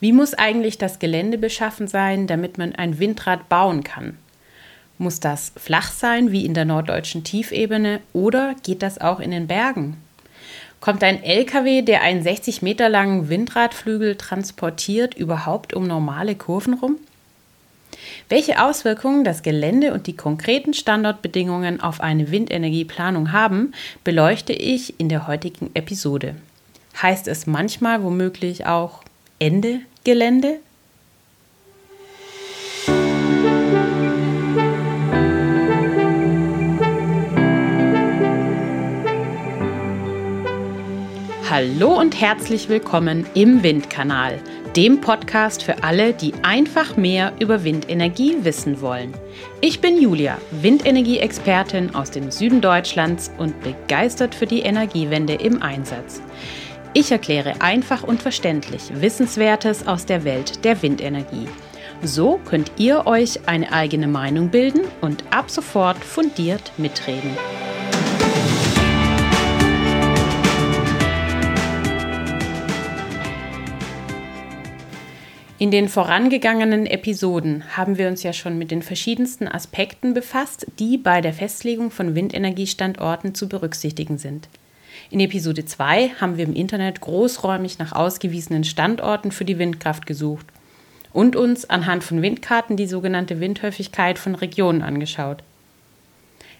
Wie muss eigentlich das Gelände beschaffen sein, damit man ein Windrad bauen kann? Muss das flach sein wie in der norddeutschen Tiefebene oder geht das auch in den Bergen? Kommt ein LKW, der einen 60 Meter langen Windradflügel transportiert, überhaupt um normale Kurven rum? Welche Auswirkungen das Gelände und die konkreten Standortbedingungen auf eine Windenergieplanung haben, beleuchte ich in der heutigen Episode. Heißt es manchmal womöglich auch Ende Gelände? Hallo und herzlich willkommen im Windkanal, dem Podcast für alle, die einfach mehr über Windenergie wissen wollen. Ich bin Julia, Windenergie-Expertin aus dem Süden Deutschlands und begeistert für die Energiewende im Einsatz. Ich erkläre einfach und verständlich Wissenswertes aus der Welt der Windenergie. So könnt ihr euch eine eigene Meinung bilden und ab sofort fundiert mitreden. In den vorangegangenen Episoden haben wir uns ja schon mit den verschiedensten Aspekten befasst, die bei der Festlegung von Windenergiestandorten zu berücksichtigen sind. In Episode 2 haben wir im Internet großräumig nach ausgewiesenen Standorten für die Windkraft gesucht und uns anhand von Windkarten die sogenannte Windhäufigkeit von Regionen angeschaut.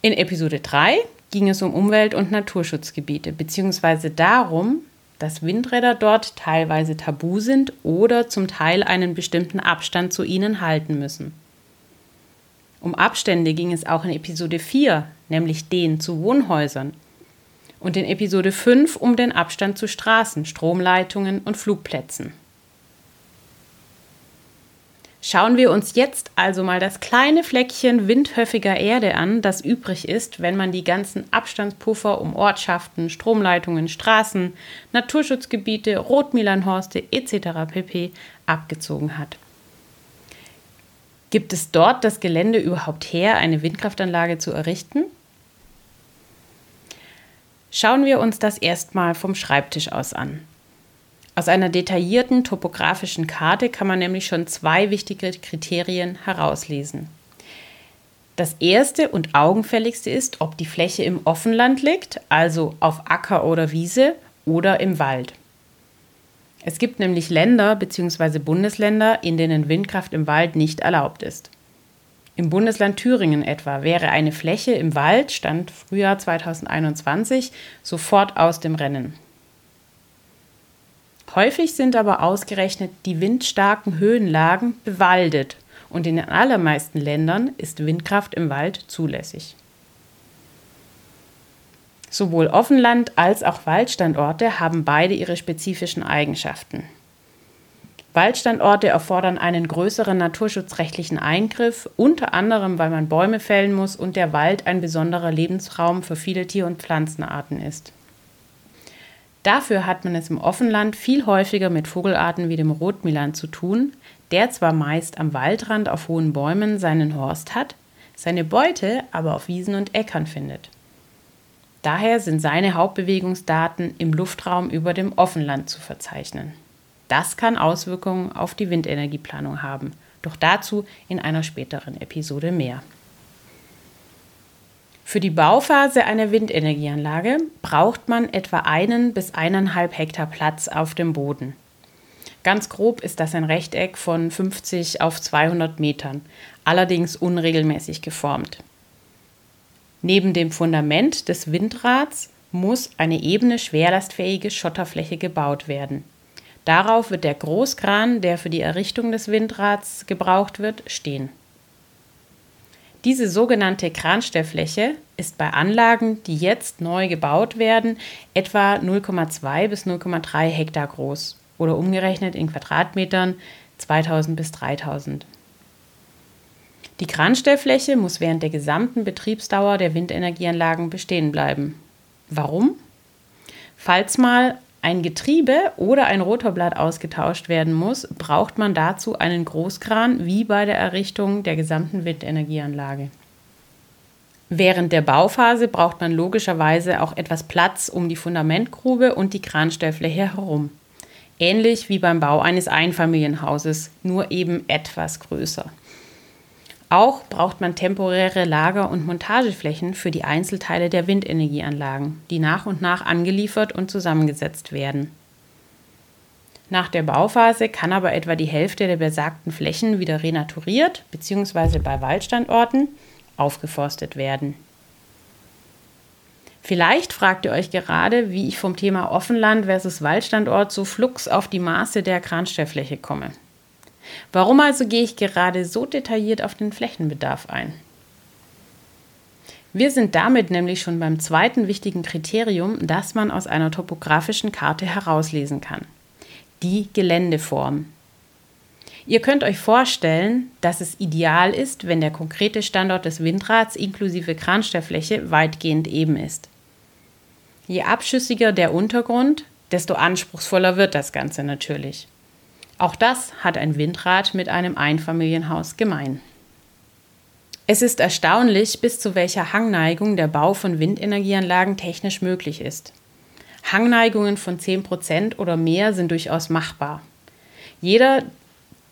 In Episode 3 ging es um Umwelt- und Naturschutzgebiete bzw. darum, dass Windräder dort teilweise tabu sind oder zum Teil einen bestimmten Abstand zu ihnen halten müssen. Um Abstände ging es auch in Episode 4, nämlich den zu Wohnhäusern. Und in Episode 5 um den Abstand zu Straßen, Stromleitungen und Flugplätzen. Schauen wir uns jetzt also mal das kleine Fleckchen windhöffiger Erde an, das übrig ist, wenn man die ganzen Abstandspuffer um Ortschaften, Stromleitungen, Straßen, Naturschutzgebiete, Rotmilanhorste etc. pp. abgezogen hat. Gibt es dort das Gelände überhaupt her, eine Windkraftanlage zu errichten? Schauen wir uns das erstmal vom Schreibtisch aus an. Aus einer detaillierten topografischen Karte kann man nämlich schon zwei wichtige Kriterien herauslesen. Das erste und augenfälligste ist, ob die Fläche im Offenland liegt, also auf Acker oder Wiese oder im Wald. Es gibt nämlich Länder bzw. Bundesländer, in denen Windkraft im Wald nicht erlaubt ist. Im Bundesland Thüringen etwa wäre eine Fläche im Wald, Stand Frühjahr 2021, sofort aus dem Rennen. Häufig sind aber ausgerechnet die windstarken Höhenlagen bewaldet und in den allermeisten Ländern ist Windkraft im Wald zulässig. Sowohl Offenland als auch Waldstandorte haben beide ihre spezifischen Eigenschaften. Waldstandorte erfordern einen größeren naturschutzrechtlichen Eingriff, unter anderem weil man Bäume fällen muss und der Wald ein besonderer Lebensraum für viele Tier- und Pflanzenarten ist. Dafür hat man es im Offenland viel häufiger mit Vogelarten wie dem Rotmilan zu tun, der zwar meist am Waldrand auf hohen Bäumen seinen Horst hat, seine Beute aber auf Wiesen und Äckern findet. Daher sind seine Hauptbewegungsdaten im Luftraum über dem Offenland zu verzeichnen. Das kann Auswirkungen auf die Windenergieplanung haben, doch dazu in einer späteren Episode mehr. Für die Bauphase einer Windenergieanlage braucht man etwa einen bis eineinhalb Hektar Platz auf dem Boden. Ganz grob ist das ein Rechteck von 50 auf 200 Metern, allerdings unregelmäßig geformt. Neben dem Fundament des Windrads muss eine ebene, schwerlastfähige Schotterfläche gebaut werden. Darauf wird der Großkran, der für die Errichtung des Windrads gebraucht wird, stehen. Diese sogenannte Kranstellfläche ist bei Anlagen, die jetzt neu gebaut werden, etwa 0,2 bis 0,3 Hektar groß oder umgerechnet in Quadratmetern 2000 bis 3000. Die Kranstellfläche muss während der gesamten Betriebsdauer der Windenergieanlagen bestehen bleiben. Warum? Falls mal ein Getriebe oder ein Rotorblatt ausgetauscht werden muss, braucht man dazu einen Großkran wie bei der Errichtung der gesamten Windenergieanlage. Während der Bauphase braucht man logischerweise auch etwas Platz um die Fundamentgrube und die Kranstellfläche herum. ähnlich wie beim Bau eines Einfamilienhauses, nur eben etwas größer. Auch braucht man temporäre Lager- und Montageflächen für die Einzelteile der Windenergieanlagen, die nach und nach angeliefert und zusammengesetzt werden. Nach der Bauphase kann aber etwa die Hälfte der besagten Flächen wieder renaturiert bzw. bei Waldstandorten aufgeforstet werden. Vielleicht fragt ihr euch gerade, wie ich vom Thema Offenland versus Waldstandort so flugs auf die Maße der Kranstellfläche komme. Warum also gehe ich gerade so detailliert auf den Flächenbedarf ein? Wir sind damit nämlich schon beim zweiten wichtigen Kriterium, das man aus einer topografischen Karte herauslesen kann. Die Geländeform. Ihr könnt euch vorstellen, dass es ideal ist, wenn der konkrete Standort des Windrads inklusive Kranstellfläche weitgehend eben ist. Je abschüssiger der Untergrund, desto anspruchsvoller wird das Ganze natürlich. Auch das hat ein Windrad mit einem Einfamilienhaus gemein. Es ist erstaunlich, bis zu welcher Hangneigung der Bau von Windenergieanlagen technisch möglich ist. Hangneigungen von 10% oder mehr sind durchaus machbar. Jeder,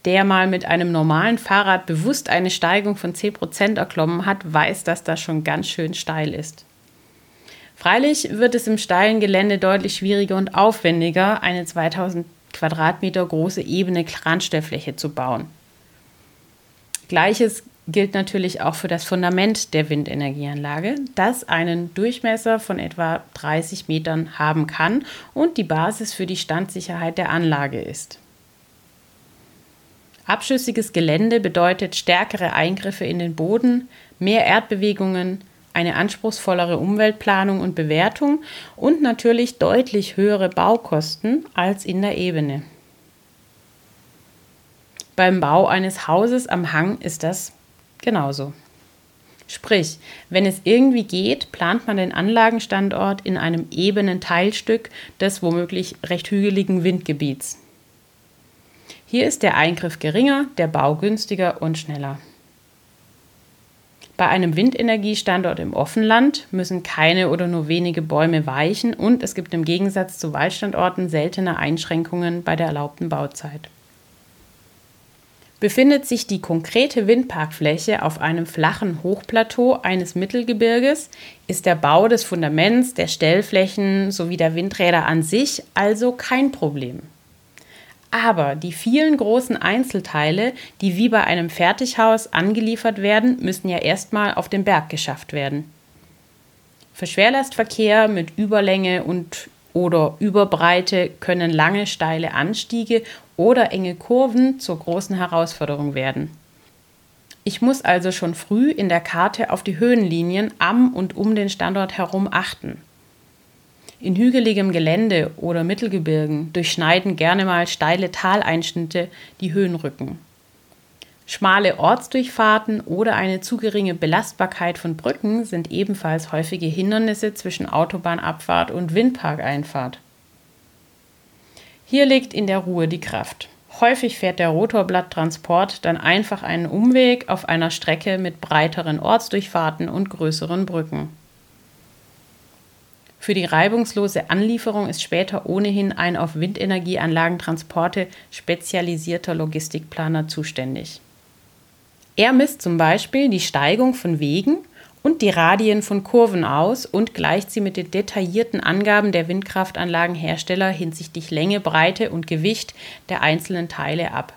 der mal mit einem normalen Fahrrad bewusst eine Steigung von 10% erklommen hat, weiß, dass das schon ganz schön steil ist. Freilich wird es im steilen Gelände deutlich schwieriger und aufwendiger, eine 2000 Quadratmeter große ebene Kranstellfläche zu bauen. Gleiches gilt natürlich auch für das Fundament der Windenergieanlage, das einen Durchmesser von etwa 30 Metern haben kann und die Basis für die Standsicherheit der Anlage ist. Abschüssiges Gelände bedeutet stärkere Eingriffe in den Boden, mehr Erdbewegungen, eine anspruchsvollere Umweltplanung und Bewertung und natürlich deutlich höhere Baukosten als in der Ebene. Beim Bau eines Hauses am Hang ist das genauso. Sprich, wenn es irgendwie geht, plant man den Anlagenstandort in einem ebenen Teilstück des womöglich recht hügeligen Windgebiets. Hier ist der Eingriff geringer, der Bau günstiger und schneller. Bei einem Windenergiestandort im Offenland müssen keine oder nur wenige Bäume weichen und es gibt im Gegensatz zu Waldstandorten seltene Einschränkungen bei der erlaubten Bauzeit. Befindet sich die konkrete Windparkfläche auf einem flachen Hochplateau eines Mittelgebirges, ist der Bau des Fundaments, der Stellflächen sowie der Windräder an sich also kein Problem. Aber die vielen großen Einzelteile, die wie bei einem Fertighaus angeliefert werden, müssen ja erstmal auf den Berg geschafft werden. Für Schwerlastverkehr mit Überlänge und oder Überbreite können lange steile Anstiege oder enge Kurven zur großen Herausforderung werden. Ich muss also schon früh in der Karte auf die Höhenlinien am und um den Standort herum achten. In hügeligem Gelände oder Mittelgebirgen durchschneiden gerne mal steile Taleinschnitte die Höhenrücken. Schmale Ortsdurchfahrten oder eine zu geringe Belastbarkeit von Brücken sind ebenfalls häufige Hindernisse zwischen Autobahnabfahrt und Windparkeinfahrt. Hier liegt in der Ruhe die Kraft. Häufig fährt der Rotorblatttransport dann einfach einen Umweg auf einer Strecke mit breiteren Ortsdurchfahrten und größeren Brücken. Für die reibungslose Anlieferung ist später ohnehin ein auf Windenergieanlagentransporte spezialisierter Logistikplaner zuständig. Er misst zum Beispiel die Steigung von Wegen und die Radien von Kurven aus und gleicht sie mit den detaillierten Angaben der Windkraftanlagenhersteller hinsichtlich Länge, Breite und Gewicht der einzelnen Teile ab.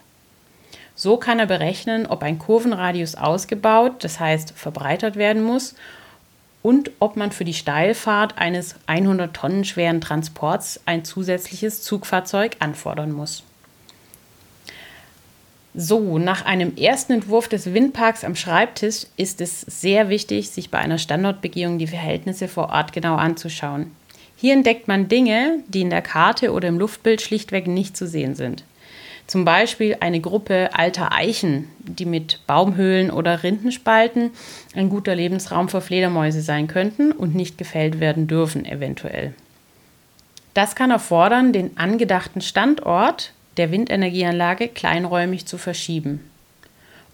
So kann er berechnen, ob ein Kurvenradius ausgebaut, das heißt verbreitert werden muss, und ob man für die Steilfahrt eines 100 Tonnen schweren Transports ein zusätzliches Zugfahrzeug anfordern muss. So, nach einem ersten Entwurf des Windparks am Schreibtisch ist es sehr wichtig, sich bei einer Standortbegehung die Verhältnisse vor Ort genau anzuschauen. Hier entdeckt man Dinge, die in der Karte oder im Luftbild schlichtweg nicht zu sehen sind. Zum Beispiel eine Gruppe alter Eichen, die mit Baumhöhlen oder Rindenspalten ein guter Lebensraum für Fledermäuse sein könnten und nicht gefällt werden dürfen, eventuell. Das kann erfordern, den angedachten Standort der Windenergieanlage kleinräumig zu verschieben.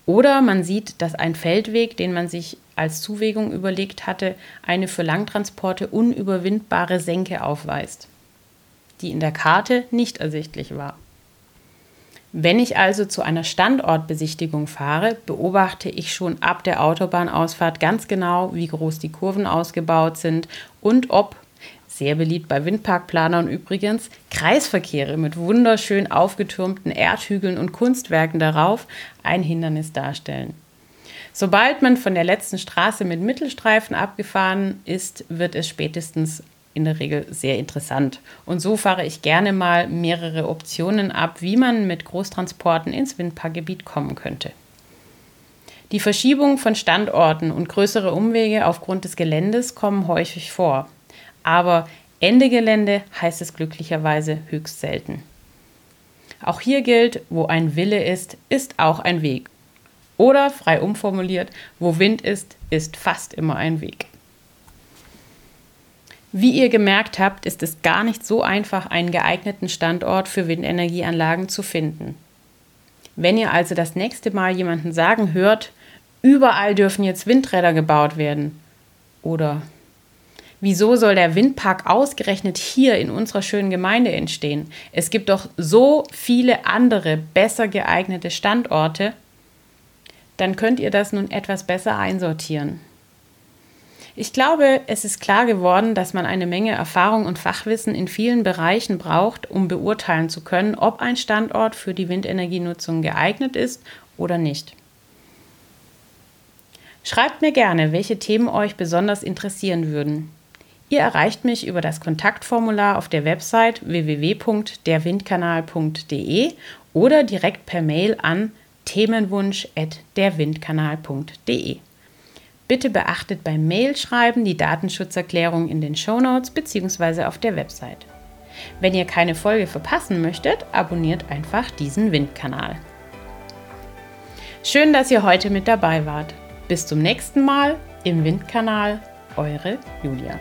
Oder man sieht, dass ein Feldweg, den man sich als Zuwägung überlegt hatte, eine für Langtransporte unüberwindbare Senke aufweist. die in der Karte nicht ersichtlich war. Wenn ich also zu einer Standortbesichtigung fahre, beobachte ich schon ab der Autobahnausfahrt ganz genau, wie groß die Kurven ausgebaut sind und ob, sehr beliebt bei Windparkplanern übrigens, Kreisverkehre mit wunderschön aufgetürmten Erdhügeln und Kunstwerken darauf ein Hindernis darstellen. Sobald man von der letzten Straße mit Mittelstreifen abgefahren ist, wird es spätestens in der Regel sehr interessant. Und so fahre ich gerne mal mehrere Optionen ab, wie man mit Großtransporten ins Windparkgebiet kommen könnte. Die Verschiebung von Standorten und größere Umwege aufgrund des Geländes kommen häufig vor. Aber Ende Gelände heißt es glücklicherweise höchst selten. Auch hier gilt, wo ein Wille ist, ist auch ein Weg. Oder frei umformuliert, wo Wind ist, ist fast immer ein Weg. Wie ihr gemerkt habt, ist es gar nicht so einfach, einen geeigneten Standort für Windenergieanlagen zu finden. Wenn ihr also das nächste Mal jemanden sagen hört, überall dürfen jetzt Windräder gebaut werden, oder wieso soll der Windpark ausgerechnet hier in unserer schönen Gemeinde entstehen? Es gibt doch so viele andere besser geeignete Standorte, dann könnt ihr das nun etwas besser einsortieren. Ich glaube, es ist klar geworden, dass man eine Menge Erfahrung und Fachwissen in vielen Bereichen braucht, um beurteilen zu können, ob ein Standort für die Windenergienutzung geeignet ist oder nicht. Schreibt mir gerne, welche Themen euch besonders interessieren würden. Ihr erreicht mich über das Kontaktformular auf der Website www.derwindkanal.de oder direkt per Mail an themenwunsch.derwindkanal.de. Bitte beachtet beim Mailschreiben die Datenschutzerklärung in den Shownotes bzw. auf der Website. Wenn ihr keine Folge verpassen möchtet, abonniert einfach diesen Windkanal. Schön, dass ihr heute mit dabei wart. Bis zum nächsten Mal im Windkanal, eure Julia.